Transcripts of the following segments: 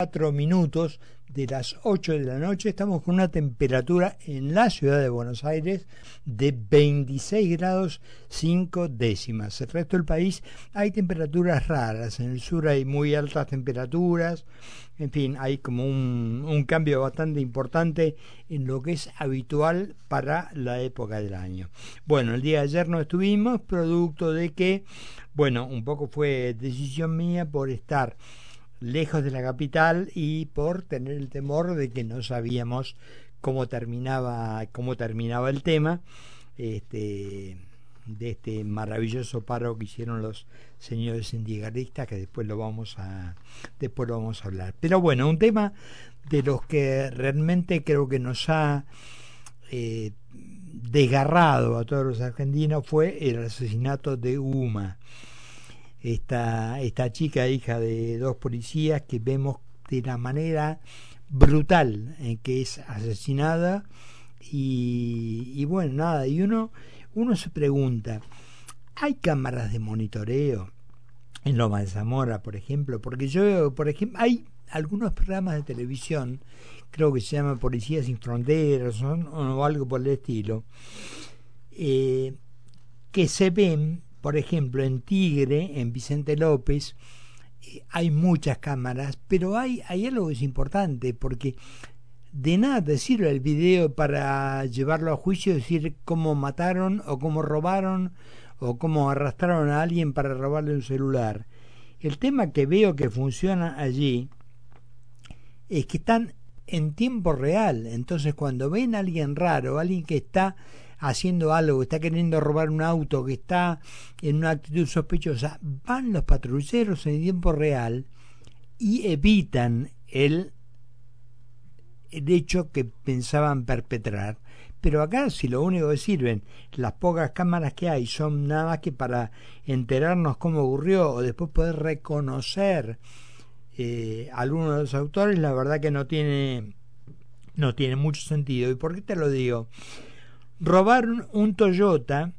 cuatro minutos de las 8 de la noche. Estamos con una temperatura en la ciudad de Buenos Aires de 26 grados 5 décimas. El resto del país hay temperaturas raras. En el sur hay muy altas temperaturas. En fin, hay como un, un cambio bastante importante en lo que es habitual para la época del año. Bueno, el día de ayer no estuvimos, producto de que, bueno, un poco fue decisión mía por estar lejos de la capital y por tener el temor de que no sabíamos cómo terminaba cómo terminaba el tema este de este maravilloso paro que hicieron los señores sindicalistas que después lo vamos a después lo vamos a hablar. Pero bueno un tema de los que realmente creo que nos ha eh, desgarrado a todos los argentinos fue el asesinato de Uma esta, esta chica, hija de dos policías, que vemos de la manera brutal en que es asesinada. Y, y bueno, nada, y uno, uno se pregunta, ¿hay cámaras de monitoreo en Loma de Zamora, por ejemplo? Porque yo veo, por ejemplo, hay algunos programas de televisión, creo que se llama Policías sin Fronteras o, algo por el estilo, eh, que se ven por ejemplo, en Tigre, en Vicente López, eh, hay muchas cámaras, pero hay, hay algo que es importante, porque de nada sirve el video para llevarlo a juicio, decir cómo mataron o cómo robaron o cómo arrastraron a alguien para robarle un celular. El tema que veo que funciona allí es que están en tiempo real. Entonces cuando ven a alguien raro, alguien que está haciendo algo, que está queriendo robar un auto, que está en una actitud sospechosa, van los patrulleros en tiempo real y evitan el, hecho que pensaban perpetrar. Pero acá si lo único que sirven las pocas cámaras que hay son nada más que para enterarnos cómo ocurrió o después poder reconocer eh, algunos de los autores, la verdad que no tiene no tiene mucho sentido. ¿Y por qué te lo digo? Robaron un Toyota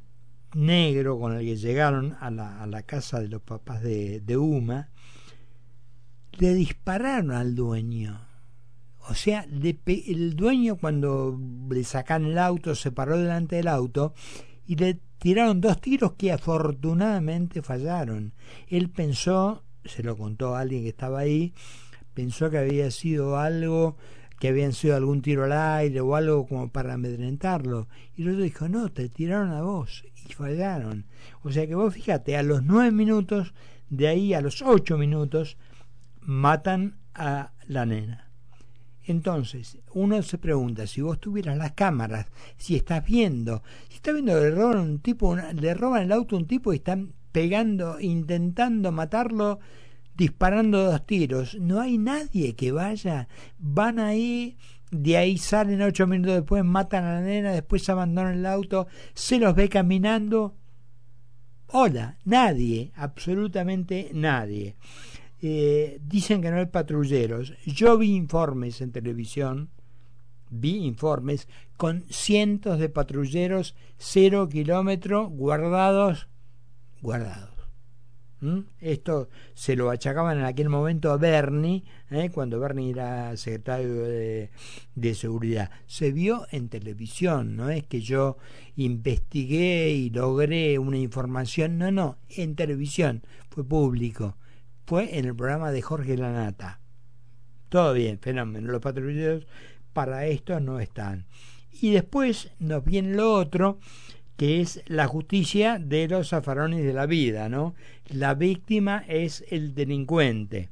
negro con el que llegaron a la, a la casa de los papás de, Uma, le dispararon al dueño. O sea, el dueño cuando le sacan el auto se paró delante del auto y le tiraron dos tiros que afortunadamente fallaron. Él pensó, se lo contó a alguien que estaba ahí, pensó que había sido algo que habían sido algún tiro al aire o algo como para amedrentarlo. Y el otro dijo, no, te tiraron a vos y fallaron. O sea que vos fíjate, a los nueve minutos, de ahí a los ocho minutos, matan a la nena. Entonces, uno se pregunta, si vos tuvieras las cámaras, si estás viendo, si estás viendo que le roban un tipo, le roban el auto a un tipo y están pegando, intentando matarlo, disparando dos tiros. No hay nadie que vaya. Van ahí, de ahí salen ocho minutos después, matan a la nena, después abandonan el auto, se los ve caminando. Hola, nadie, absolutamente nadie. Eh, dicen que no hay patrulleros. Yo vi informes en televisión, vi informes con cientos de patrulleros cero kilómetros guardados, guardados Esto se lo achacaban en aquel momento a Bernie, ¿eh? cuando Bernie era secretario de, de, seguridad. Se vio en televisión, no es que yo investigué y logré una información, no, no, en televisión, fue público, fue en el programa de Jorge Lanata. Todo bien, fenómeno, los patrulleros para esto no están. Y después nos viene lo otro, que es la justicia de los zafarones de la vida, ¿no? La víctima es el delincuente.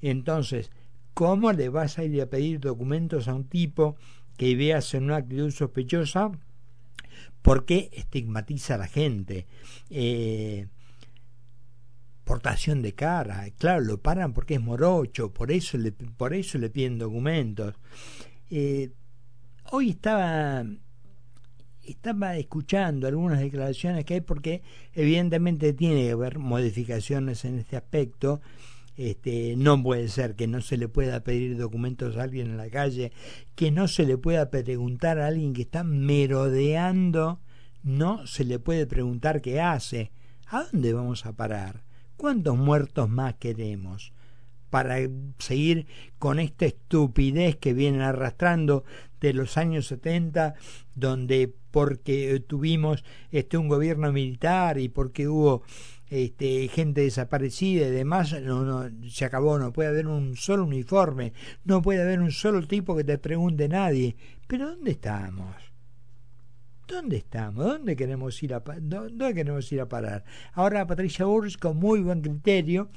Entonces, ¿cómo le vas a ir a pedir documentos a un tipo que veas en una actitud sospechosa? Porque estigmatiza a la gente. Eh, portación de cara, claro, lo paran porque es morocho, por eso le, por eso le piden documentos. Eh, hoy estaba estaba escuchando algunas declaraciones que hay porque evidentemente tiene que haber modificaciones en este aspecto. Este, no puede ser que no se le pueda pedir documentos a alguien en la calle, que no se le pueda preguntar a alguien que está merodeando, no se le puede preguntar qué hace, a dónde vamos a parar, cuántos muertos más queremos. Para seguir con esta estupidez que vienen arrastrando de los años 70, donde porque tuvimos este un gobierno militar y porque hubo este, gente desaparecida y demás, no, no, se acabó, no puede haber un solo uniforme, no puede haber un solo tipo que te pregunte nadie. Pero ¿dónde estamos? ¿Dónde estamos? ¿Dónde queremos ir a, dónde queremos ir a parar? Ahora Patricia Burrs, con muy buen criterio,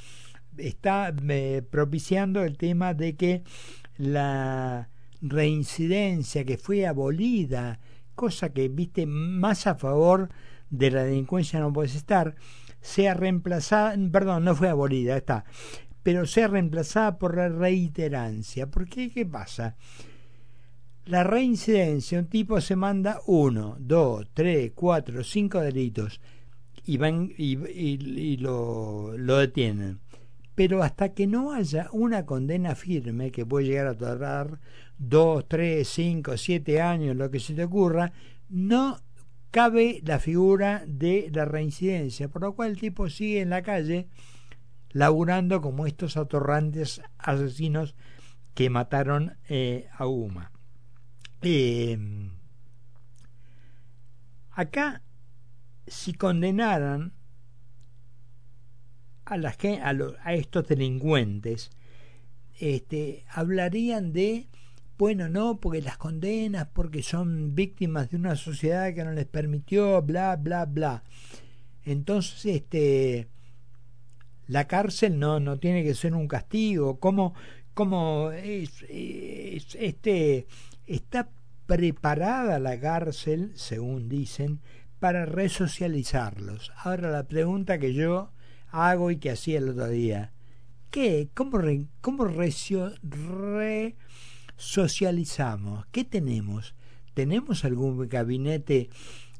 está eh, propiciando el tema de que la reincidencia que fue abolida, cosa que viste más a favor de la delincuencia no puedes estar, sea reemplazada, perdón, no fue abolida, está, pero sea reemplazada por la reiterancia. ¿Por qué? ¿Qué pasa? La reincidencia, un tipo se manda uno, dos, tres, cuatro, cinco delitos y van y, y lo, lo detienen pero hasta que no haya una condena firme que puede llegar a tardar dos, tres, cinco, siete años, lo que se te ocurra, no cabe la figura de la reincidencia, por lo cual el tipo sigue en la calle laburando como estos atorrantes asesinos que mataron eh, a Uma. Eh, acá, si condenaran a, a, a estos delincuentes, este, hablarían de, bueno, no, porque las condenas, porque son víctimas de una sociedad que no les permitió, bla, bla, bla. Entonces, este, la cárcel no, no tiene que ser un castigo. ¿Cómo, cómo es, este, está preparada la cárcel, según dicen, para resocializarlos? Ahora la pregunta que yo hago y que hacía el otro día. ¿Qué? ¿Cómo, re, cómo resocializamos? ¿Qué tenemos? ¿Tenemos algún gabinete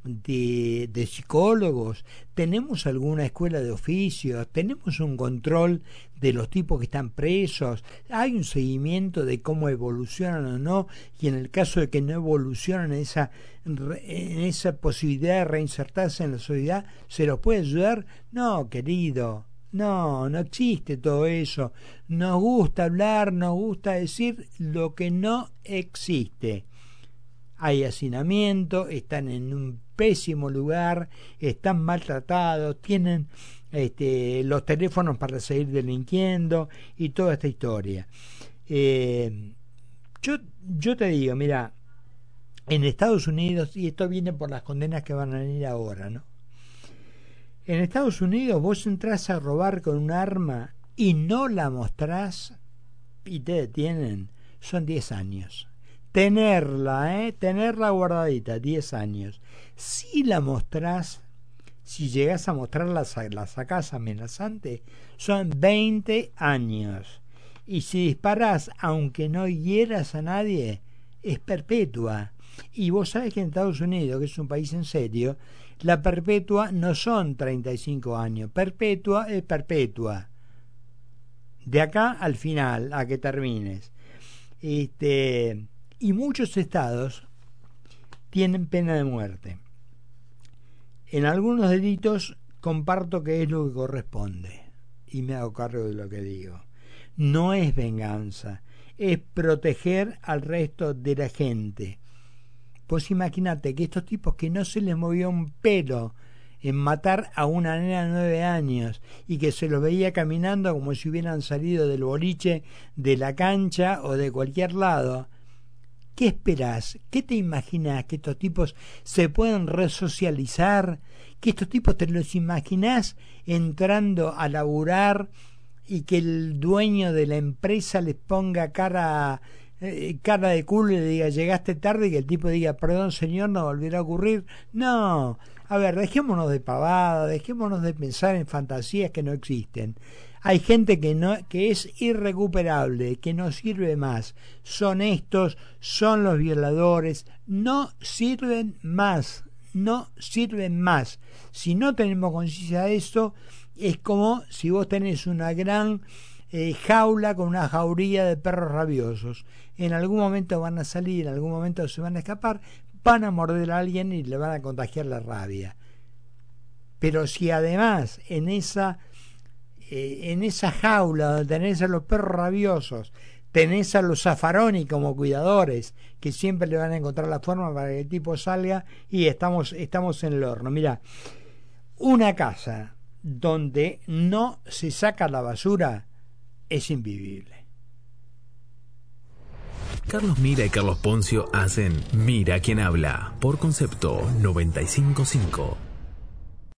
de, de, psicólogos, tenemos alguna escuela de oficios, tenemos un control de los tipos que están presos, hay un seguimiento de cómo evolucionan o no, y en el caso de que no evolucionan en esa, en esa posibilidad de reinsertarse en la sociedad, ¿se los puede ayudar? No, querido, no, no existe todo eso. Nos gusta hablar, nos gusta decir lo que no existe. Hay hacinamiento, están en un pésimo lugar, están maltratados, tienen este, los teléfonos para seguir delinquiendo y toda esta historia. Eh, yo, te digo, mira, en Estados Unidos, y esto viene por las condenas que van a venir ahora, ¿no? En Estados Unidos vos entras a robar con un arma y no la mostrás y te detienen, son 10 años tenerla, ¿eh? tenerla guardadita, 10 años. Si la mostrás, si llegas a mostrarla, la sacás amenazante, son 20 años. Y si disparás, aunque no hieras a nadie, es perpetua. Y vos sabés que en Estados Unidos, que es un país en serio, la perpetua no son 35 años, perpetua es perpetua. De acá al final, a que termines. Este, y muchos estados tienen pena de muerte. En algunos delitos comparto que es lo que corresponde y me hago cargo de lo que digo. No es venganza, es proteger al resto de la gente. Pues imagínate que estos tipos que no se les movió un pelo en matar a una nena de nueve años y que se los veía caminando como si hubieran salido del boliche, de la cancha o de cualquier lado, ¿Qué esperás? ¿Qué te imaginas? ¿Que estos tipos se pueden resocializar? ¿Que estos tipos te los imaginás entrando a laburar y que el dueño de la empresa les ponga cara, eh, cara de culo y le diga llegaste tarde y que el tipo diga perdón señor, no volverá a ocurrir? No. A ver, dejémonos de pavada, dejémonos de pensar en fantasías que no existen. Hay gente que, no, que es irrecuperable, que no sirve más. Son estos, son los violadores, no sirven más, no sirven más. Si no tenemos conciencia de esto, es como si vos tenés una gran eh, jaula con una jauría de perros rabiosos. En algún momento van a salir, en algún momento se van a escapar, van a morder a alguien y le van a contagiar la rabia. Pero si además en esa eh, en esa jaula donde tenés a los perros rabiosos, tenés a los zafaroni como cuidadores, que siempre le van a encontrar la forma para que el tipo salga y estamos, estamos en el horno. Mira, una casa donde no se saca la basura es invivible. Carlos Mira y Carlos Poncio hacen Mira quien habla por concepto 955.